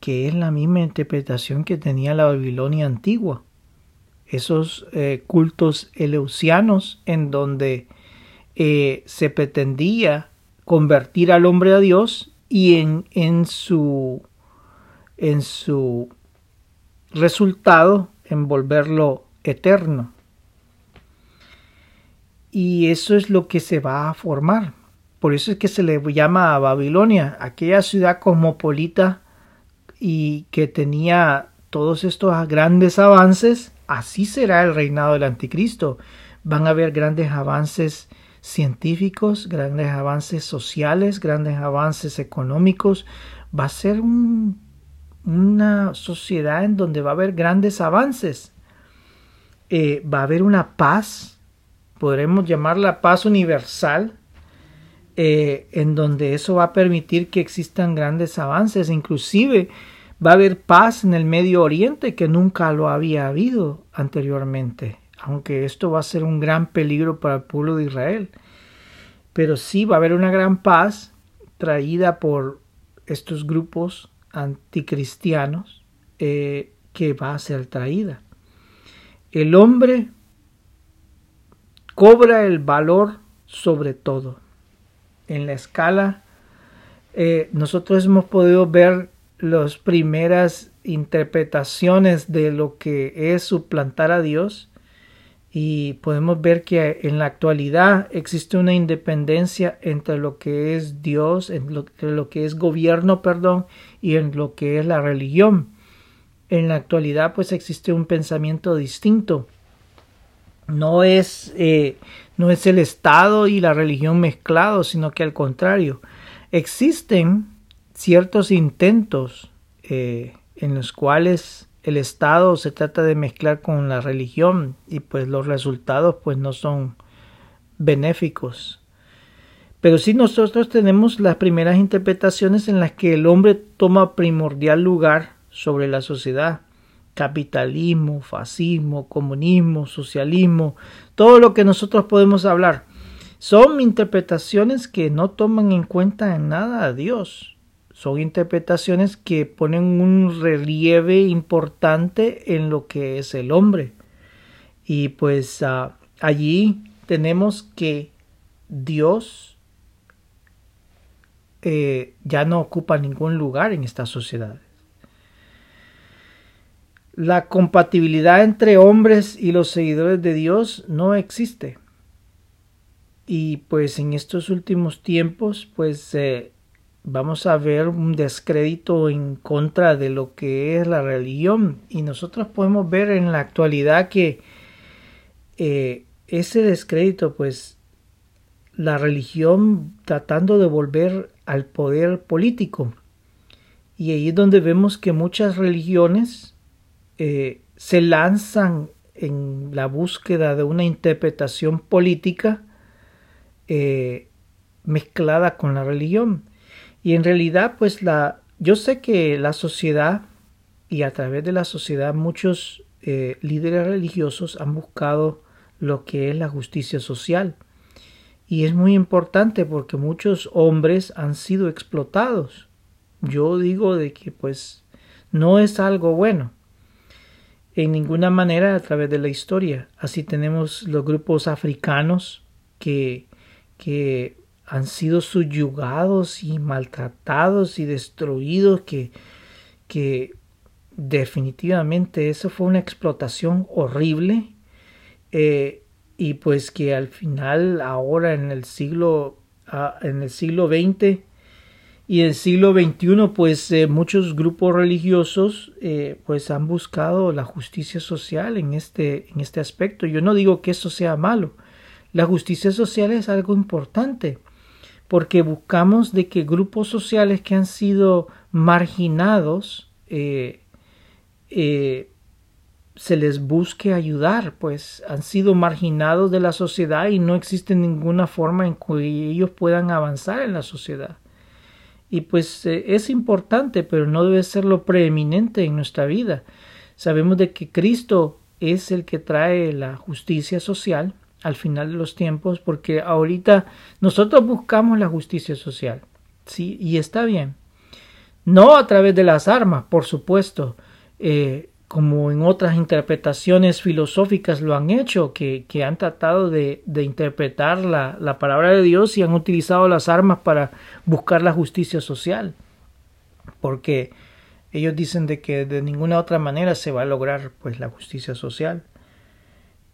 que es la misma interpretación que tenía la Babilonia antigua. Esos eh, cultos eleusianos en donde eh, se pretendía convertir al hombre a Dios y en, en, su, en su resultado envolverlo eterno. Y eso es lo que se va a formar. Por eso es que se le llama a Babilonia, aquella ciudad cosmopolita y que tenía todos estos grandes avances, así será el reinado del anticristo. Van a haber grandes avances científicos, grandes avances sociales, grandes avances económicos. Va a ser una sociedad en donde va a haber grandes avances. Eh, va a haber una paz, podremos llamarla paz universal, eh, en donde eso va a permitir que existan grandes avances, inclusive va a haber paz en el Medio Oriente que nunca lo había habido anteriormente, aunque esto va a ser un gran peligro para el pueblo de Israel. Pero sí va a haber una gran paz traída por estos grupos anticristianos eh, que va a ser traída. El hombre cobra el valor sobre todo en la escala, eh, nosotros hemos podido ver las primeras interpretaciones de lo que es suplantar a Dios y podemos ver que en la actualidad existe una independencia entre lo que es Dios, entre lo que es gobierno, perdón, y en lo que es la religión. En la actualidad pues existe un pensamiento distinto. No es eh, no es el Estado y la religión mezclados, sino que al contrario, existen ciertos intentos eh, en los cuales el Estado se trata de mezclar con la religión y pues los resultados pues no son benéficos. Pero sí nosotros tenemos las primeras interpretaciones en las que el hombre toma primordial lugar sobre la sociedad. Capitalismo, fascismo, comunismo, socialismo, todo lo que nosotros podemos hablar. Son interpretaciones que no toman en cuenta en nada a Dios. Son interpretaciones que ponen un relieve importante en lo que es el hombre. Y pues ah, allí tenemos que Dios eh, ya no ocupa ningún lugar en esta sociedad. La compatibilidad entre hombres y los seguidores de Dios no existe. Y pues en estos últimos tiempos, pues eh, vamos a ver un descrédito en contra de lo que es la religión. Y nosotros podemos ver en la actualidad que eh, ese descrédito, pues la religión tratando de volver al poder político. Y ahí es donde vemos que muchas religiones eh, se lanzan en la búsqueda de una interpretación política eh, mezclada con la religión. Y en realidad, pues la, yo sé que la sociedad y a través de la sociedad muchos eh, líderes religiosos han buscado lo que es la justicia social. Y es muy importante porque muchos hombres han sido explotados. Yo digo de que pues no es algo bueno. En ninguna manera a través de la historia. Así tenemos los grupos africanos que, que han sido subyugados y maltratados y destruidos que, que definitivamente eso fue una explotación horrible eh, y pues que al final ahora en el siglo ah, en el siglo XX y el siglo XXI pues eh, muchos grupos religiosos eh, pues han buscado la justicia social en este en este aspecto yo no digo que eso sea malo la justicia social es algo importante porque buscamos de que grupos sociales que han sido marginados eh, se les busque ayudar, pues han sido marginados de la sociedad y no existe ninguna forma en que ellos puedan avanzar en la sociedad. Y pues eh, es importante, pero no debe ser lo preeminente en nuestra vida. Sabemos de que Cristo es el que trae la justicia social al final de los tiempos, porque ahorita nosotros buscamos la justicia social, sí, y está bien. No a través de las armas, por supuesto. Eh, como en otras interpretaciones filosóficas lo han hecho, que, han tratado de, interpretar la, la, palabra de Dios y han utilizado las armas para buscar la justicia social. Porque ellos dicen de que de ninguna otra manera se va a lograr pues la justicia social.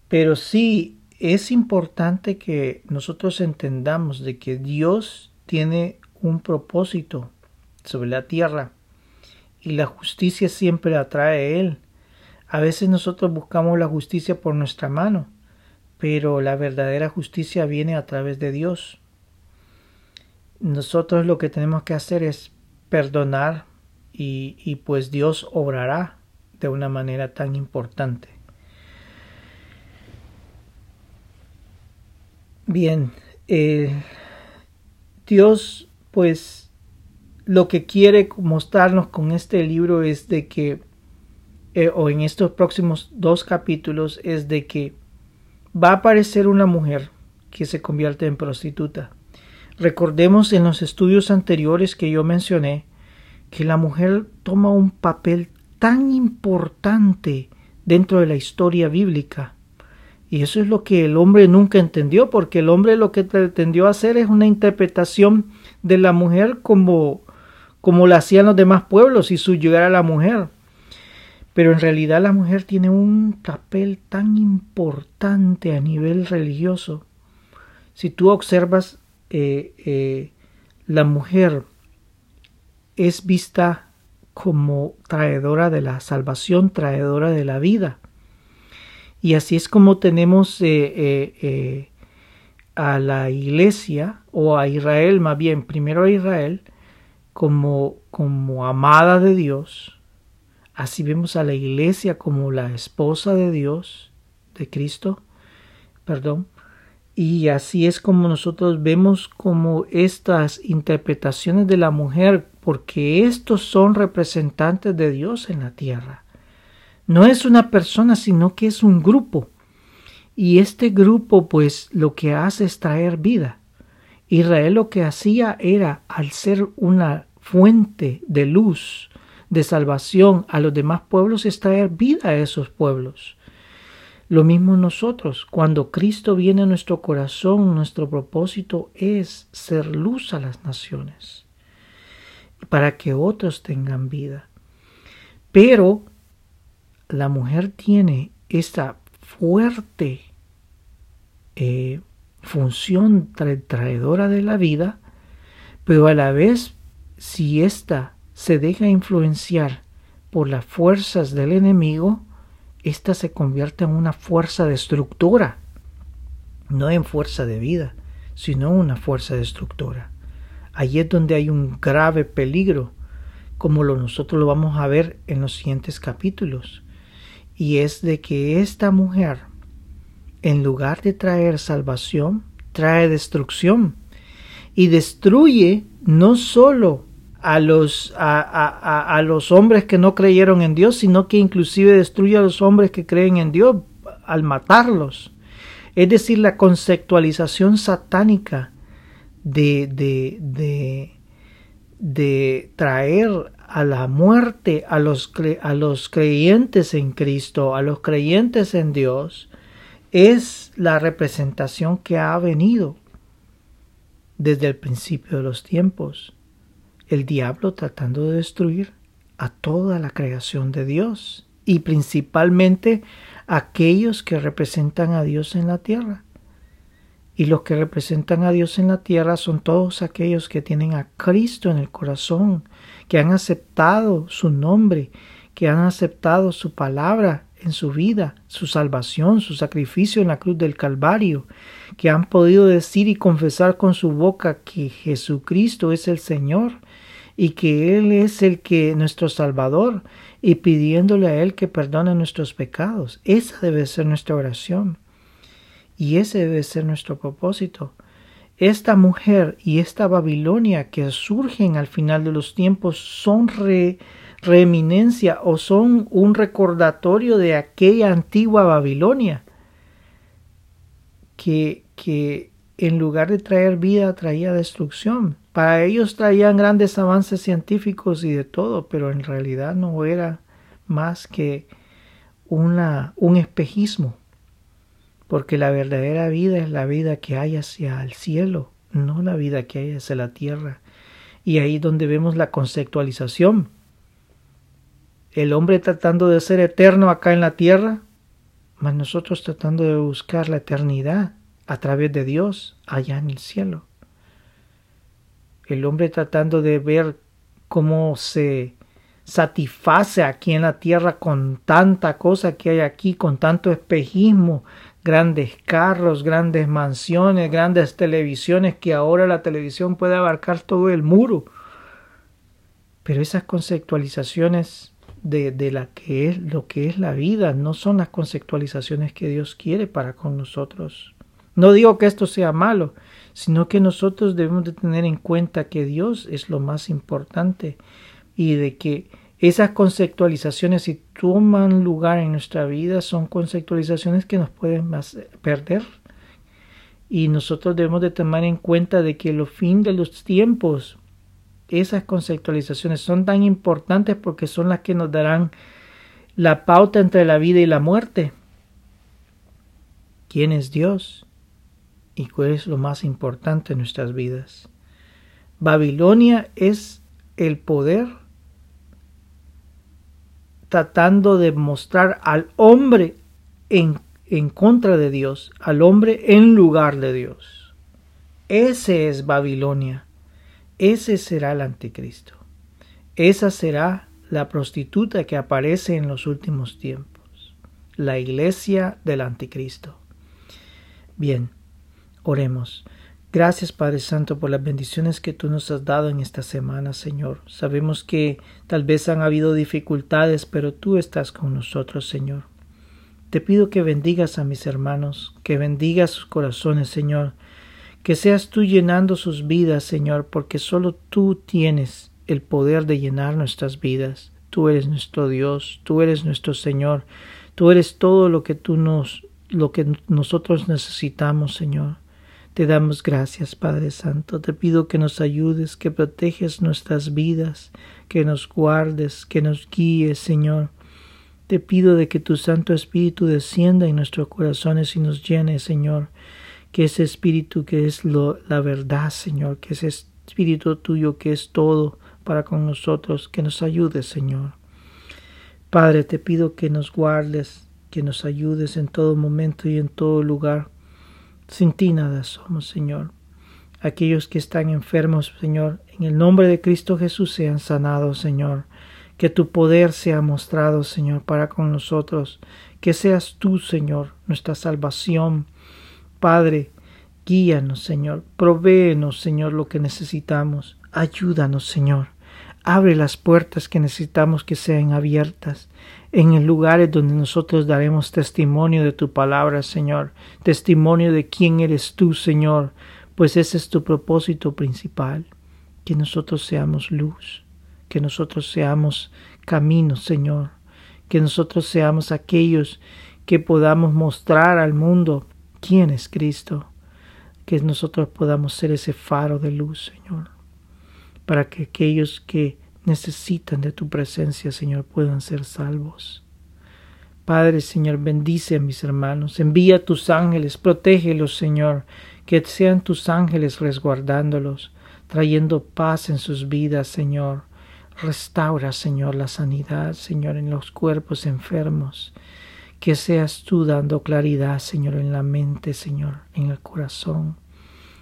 Pero sí es importante que nosotros entendamos de que Dios tiene un propósito sobre la tierra y la justicia siempre atrae a Él. A veces nosotros buscamos la justicia por nuestra mano, pero la verdadera justicia viene a través de Dios. Nosotros lo que tenemos que hacer es perdonar y, y pues Dios obrará de una manera tan importante. Bien, eh, Dios pues lo que quiere mostrarnos con este libro es de que, eh, o en estos próximos dos capítulos, es de que va a aparecer una mujer que se convierte en prostituta. Recordemos en los estudios anteriores que yo mencioné que la mujer toma un papel tan importante dentro de la historia bíblica. Y eso es lo que el hombre nunca entendió, porque el hombre lo que pretendió hacer es una interpretación de la mujer como como lo hacían los demás pueblos y subyugar a la mujer. Pero en realidad la mujer tiene un papel tan importante a nivel religioso. Si tú observas, eh, eh, la mujer es vista como traedora de la salvación, traedora de la vida. Y así es como tenemos eh, a la iglesia, o a Israel más bien, primero a Israel, como, como amada de Dios, así vemos a la iglesia como la esposa de Dios, de Cristo, perdón, Y así es como nosotros vemos como estas interpretaciones de la mujer, porque estos son representantes de Dios en la tierra. No es una persona, sino que es un grupo. Y este grupo pues lo que hace es traer vida. Israel lo que hacía era, al ser una fuente de luz, de salvación a los demás pueblos, es traer vida a esos pueblos. Lo mismo nosotros, cuando Cristo viene a nuestro corazón, nuestro propósito es ser luz a las naciones, para que otros tengan vida. Pero la mujer tiene esta fuerte eh, función traidora de la vida, pero a la vez, si ésta se deja influenciar por las fuerzas del enemigo, esta se convierte en una fuerza destructora, no en fuerza de vida, sino una fuerza destructora. Allí es donde hay un grave peligro, como lo nosotros lo vamos a ver en los siguientes capítulos, y es de que esta mujer, en lugar de traer salvación, trae destrucción y destruye no solo a los, a, a, los hombres que no creyeron en Dios, sino que inclusive destruye a los hombres que creen en Dios al matarlos. Es decir, la conceptualización satánica de, de, de, de traer a la muerte a los, a los creyentes en Cristo, a los creyentes en Dios, es la representación que ha venido desde el principio de los tiempos el diablo tratando de destruir a toda la creación de Dios y principalmente aquellos que representan a Dios en la tierra. Y los que representan a Dios en la tierra son todos aquellos que tienen a Cristo en el corazón, que han aceptado su nombre, que han aceptado su palabra en su vida, su salvación, su sacrificio en la cruz del Calvario, que han podido decir y confesar con su boca que Jesucristo es el Señor y que Él es el que nuestro Salvador y pidiéndole a Él que perdone nuestros pecados. Esa debe ser nuestra oración y ese debe ser nuestro propósito. Esta mujer y esta Babilonia que surgen al final de los tiempos son reeminencia o son un recordatorio de aquella antigua Babilonia que, que en lugar de traer vida traía destrucción. Para ellos traían grandes avances científicos y de todo, pero en realidad no era más que una, un espejismo, porque la verdadera vida es la vida que hay hacia el cielo, no la vida que hay hacia la tierra. Y ahí donde vemos la conceptualización. El hombre tratando de ser eterno acá en la tierra, mas nosotros tratando de buscar la eternidad a través de Dios allá en el cielo. El hombre tratando de ver cómo se satisface aquí en la tierra con tanta cosa que hay aquí, con tanto espejismo, grandes carros, grandes mansiones, grandes televisiones, que ahora la televisión puede abarcar todo el muro. Pero esas conceptualizaciones de, de la que es lo que es la vida no son las conceptualizaciones que Dios quiere para con nosotros. No digo que esto sea malo, sino que nosotros debemos de tener en cuenta que Dios es lo más importante y de que esas conceptualizaciones si toman lugar en nuestra vida son conceptualizaciones que nos pueden perder y nosotros debemos de tomar en cuenta de que lo fin de los tiempos esas conceptualizaciones son tan importantes porque son las que nos darán la pauta entre la vida y la muerte. ¿Quién es Dios? y cuál es lo más importante en nuestras vidas. Babilonia es el poder tratando de mostrar al hombre en, en, contra de Dios, al hombre en lugar de Dios. Ese es Babilonia. Ese será el anticristo. Esa será la prostituta que aparece en los últimos tiempos. La iglesia del anticristo. Bien, Oremos. Gracias Padre Santo por las bendiciones que tú nos has dado en esta semana, Señor. Sabemos que tal vez han habido dificultades, pero tú estás con nosotros, Señor. Te pido que bendigas a mis hermanos, que bendigas sus corazones, Señor, que seas tú llenando sus vidas, Señor, porque solo tú tienes el poder de llenar nuestras vidas. Tú eres nuestro Dios, tú eres nuestro Señor, tú eres todo lo que tú nos lo que nosotros necesitamos, Señor. Te damos gracias, Padre Santo. Te pido que nos ayudes, que proteges nuestras vidas, que nos guardes, que nos guíes, Señor. Te pido de que tu Santo Espíritu descienda en nuestros corazones y nos llene, Señor. Que ese Espíritu que es lo, la verdad, Señor, que ese Espíritu tuyo que es todo para con nosotros, que nos ayude, Señor. Padre, te pido que nos guardes, que nos ayudes en todo momento y en todo lugar sin ti nada somos, Señor. Aquellos que están enfermos, Señor, en el nombre de Cristo Jesús sean sanados, Señor. Que tu poder sea mostrado, Señor, para con nosotros. Que seas tú, Señor, nuestra salvación. Padre, guíanos, Señor. Provéenos, Señor, lo que necesitamos. Ayúdanos, Señor. Abre las puertas que necesitamos que sean abiertas en lugares donde nosotros daremos testimonio de tu palabra, Señor, testimonio de quién eres tú, Señor, pues ese es tu propósito principal, que nosotros seamos luz, que nosotros seamos caminos, Señor, que nosotros seamos aquellos que podamos mostrar al mundo quién es Cristo, que nosotros podamos ser ese faro de luz, Señor, para que aquellos que necesitan de tu presencia, Señor, puedan ser salvos. Padre, Señor, bendice a mis hermanos, envía tus ángeles, protégelos, Señor, que sean tus ángeles resguardándolos, trayendo paz en sus vidas, Señor. Restaura, Señor, la sanidad, Señor, en los cuerpos enfermos. Que seas tú dando claridad, Señor, en la mente, Señor, en el corazón.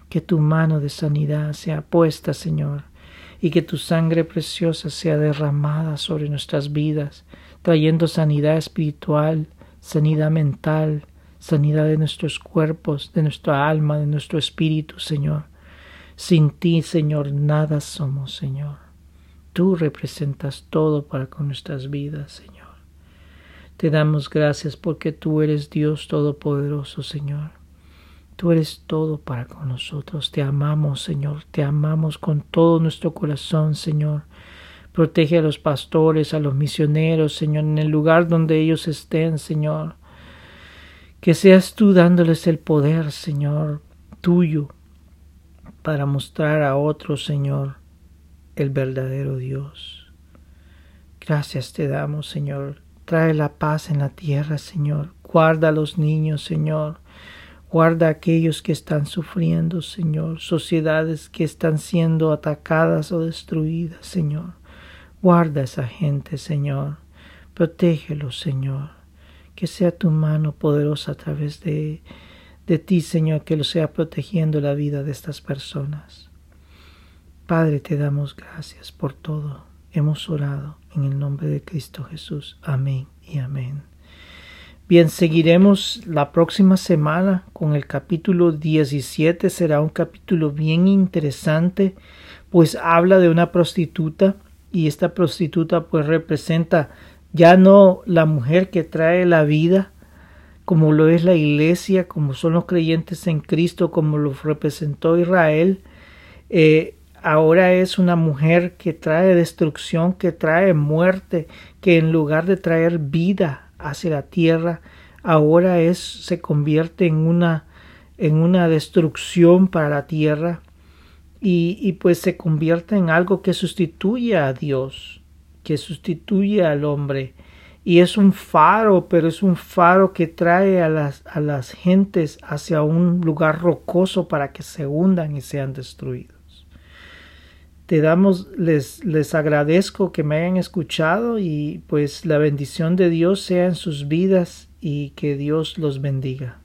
Que tu mano de sanidad sea puesta, Señor, y que tu sangre preciosa sea derramada sobre nuestras vidas, trayendo sanidad espiritual, sanidad mental, sanidad de nuestros cuerpos, de nuestra alma, de nuestro espíritu, Señor. Sin ti, Señor, nada somos, Señor. Tú representas todo para con nuestras vidas, Señor. Te damos gracias porque tú eres Dios Todopoderoso, Señor. Tú eres todo para con nosotros. Te amamos, Señor. Te amamos con todo nuestro corazón, Señor. Protege a los pastores, a los misioneros, Señor, en el lugar donde ellos estén, Señor. Que seas tú dándoles el poder, Señor, tuyo, para mostrar a otros, Señor, el verdadero Dios. Gracias te damos, Señor. Trae la paz en la tierra, Señor. Guarda a los niños, Señor. Guarda a aquellos que están sufriendo, Señor, sociedades que están siendo atacadas o destruidas, Señor. Guarda a esa gente, Señor. Protégelos, Señor. Que sea tu mano poderosa a través de, de ti, Señor, que lo sea protegiendo la vida de estas personas. Padre, te damos gracias por todo. Hemos orado en el nombre de Cristo Jesús. Amén y amén. Bien, seguiremos la próxima semana con el capítulo 17. Será un capítulo bien interesante, pues habla de una prostituta y esta prostituta pues representa ya no la mujer que trae la vida, como lo es la iglesia, como son los creyentes en Cristo, como lo representó Israel. Eh, ahora es una mujer que trae destrucción, que trae muerte, que en lugar de traer vida hacia la tierra, ahora es, se convierte en una, en una destrucción para la tierra y, y pues se convierte en algo que sustituye a Dios, que sustituye al hombre. Y es un faro, pero es un faro que trae a las, a las gentes hacia un lugar rocoso para que se hundan y sean destruidos te damos, les, les agradezco que me hayan escuchado y pues la bendición de Dios sea en sus vidas y que Dios los bendiga.